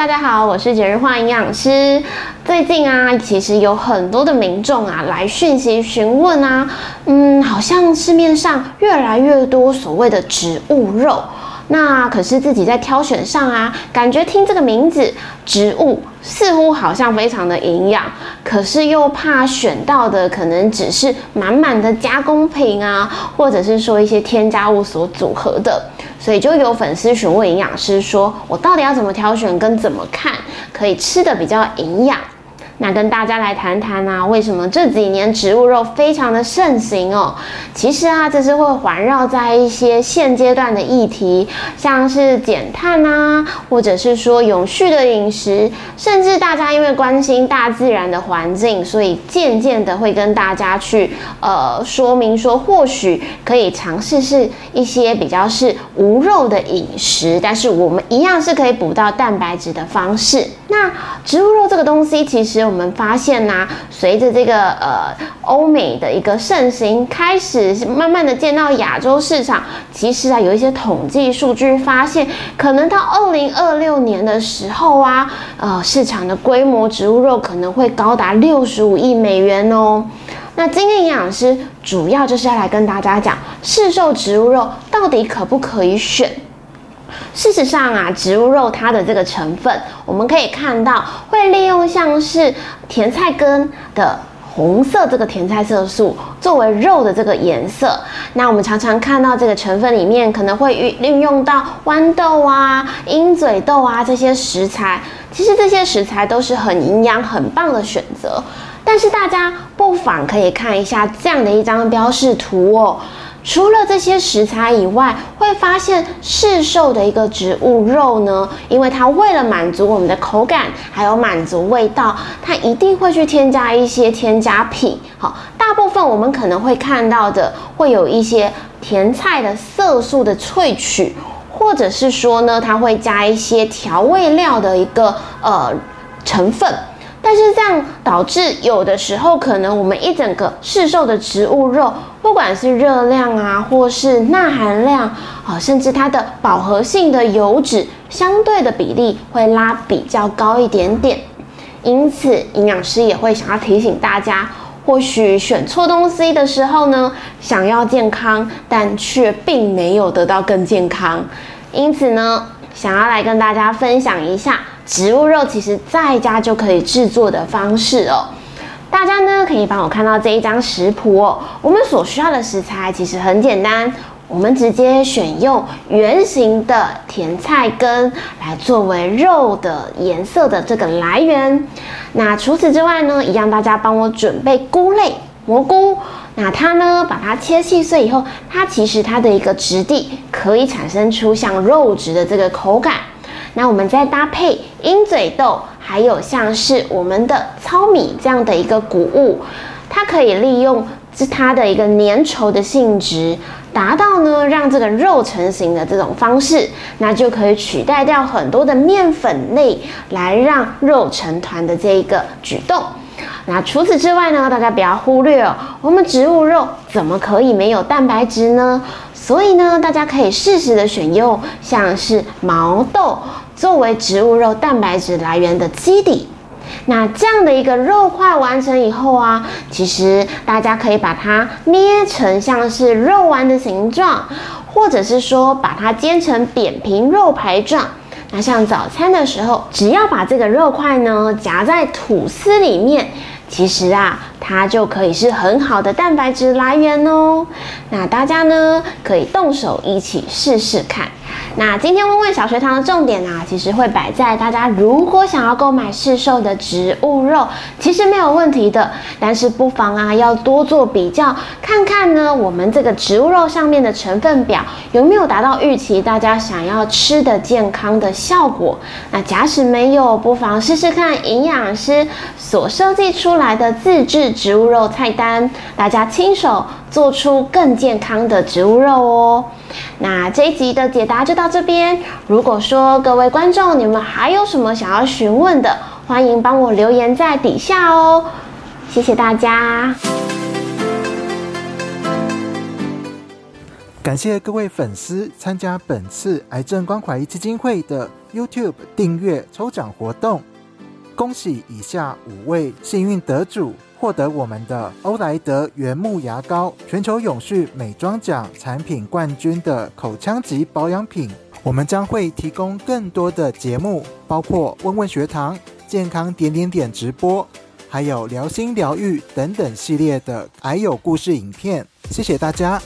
大家好，我是节日化营养师。最近啊，其实有很多的民众啊来讯息询问啊，嗯，好像市面上越来越多所谓的植物肉。那可是自己在挑选上啊，感觉听这个名字植物似乎好像非常的营养，可是又怕选到的可能只是满满的加工品啊，或者是说一些添加物所组合的，所以就有粉丝询问营养师说，我到底要怎么挑选跟怎么看可以吃的比较营养？那跟大家来谈谈啊，为什么这几年植物肉非常的盛行哦？其实啊，这是会环绕在一些现阶段的议题，像是减碳啊，或者是说永续的饮食，甚至大家因为关心大自然的环境，所以渐渐的会跟大家去呃说明说，或许可以尝试是一些比较是无肉的饮食，但是我们一样是可以补到蛋白质的方式。那植物肉这个东西，其实我们发现呐，随着这个呃欧美的一个盛行，开始慢慢的见到亚洲市场。其实啊，有一些统计数据发现，可能到二零二六年的时候啊，呃，市场的规模植物肉可能会高达六十五亿美元哦。那今天营养师主要就是要来跟大家讲，市售植物肉到底可不可以选？事实上啊，植物肉它的这个成分，我们可以看到会利用像是甜菜根的红色这个甜菜色素作为肉的这个颜色。那我们常常看到这个成分里面可能会运运用到豌豆啊、鹰嘴豆啊这些食材。其实这些食材都是很营养、很棒的选择。但是大家不妨可以看一下这样的一张标示图哦。除了这些食材以外，会发现市售的一个植物肉呢，因为它为了满足我们的口感，还有满足味道，它一定会去添加一些添加品。好，大部分我们可能会看到的，会有一些甜菜的色素的萃取，或者是说呢，它会加一些调味料的一个呃成分。但是这样导致有的时候可能我们一整个市售的植物肉，不管是热量啊，或是钠含量啊，甚至它的饱和性的油脂相对的比例会拉比较高一点点。因此，营养师也会想要提醒大家，或许选错东西的时候呢，想要健康，但却并没有得到更健康。因此呢，想要来跟大家分享一下。植物肉其实在家就可以制作的方式哦，大家呢可以帮我看到这一张食谱哦。我们所需要的食材其实很简单，我们直接选用圆形的甜菜根来作为肉的颜色的这个来源。那除此之外呢，一样大家帮我准备菇类蘑菇。那它呢，把它切细碎以后，它其实它的一个质地可以产生出像肉质的这个口感。那我们再搭配鹰嘴豆，还有像是我们的糙米这样的一个谷物，它可以利用它的一个粘稠的性质，达到呢让这个肉成型的这种方式，那就可以取代掉很多的面粉类，来让肉成团的这一个举动。那除此之外呢，大家不要忽略哦，我们植物肉怎么可以没有蛋白质呢？所以呢，大家可以适时的选用像是毛豆作为植物肉蛋白质来源的基底。那这样的一个肉块完成以后啊，其实大家可以把它捏成像是肉丸的形状，或者是说把它煎成扁平肉排状。那像早餐的时候，只要把这个肉块呢夹在吐司里面。其实啊，它就可以是很好的蛋白质来源哦。那大家呢，可以动手一起试试看。那今天问问小学堂的重点呢，其实会摆在大家如果想要购买市售的植物肉，其实没有问题的。但是不妨啊，要多做比较，看看呢，我们这个植物肉上面的成分表有没有达到预期大家想要吃的健康的效果。那假使没有，不妨试试看营养师所设计出来的自制植物肉菜单，大家亲手做出更健康的植物肉哦。那这一集的解答就到这边。如果说各位观众你们还有什么想要询问的，欢迎帮我留言在底下哦。谢谢大家。感谢各位粉丝参加本次癌症关怀基金会的 YouTube 订阅抽奖活动，恭喜以下五位幸运得主获得我们的欧莱德原木牙膏全球永续美妆奖产品冠军的口腔级保养品。我们将会提供更多的节目，包括问问学堂、健康点点点直播，还有聊心疗愈等等系列的癌友故事影片。谢谢大家。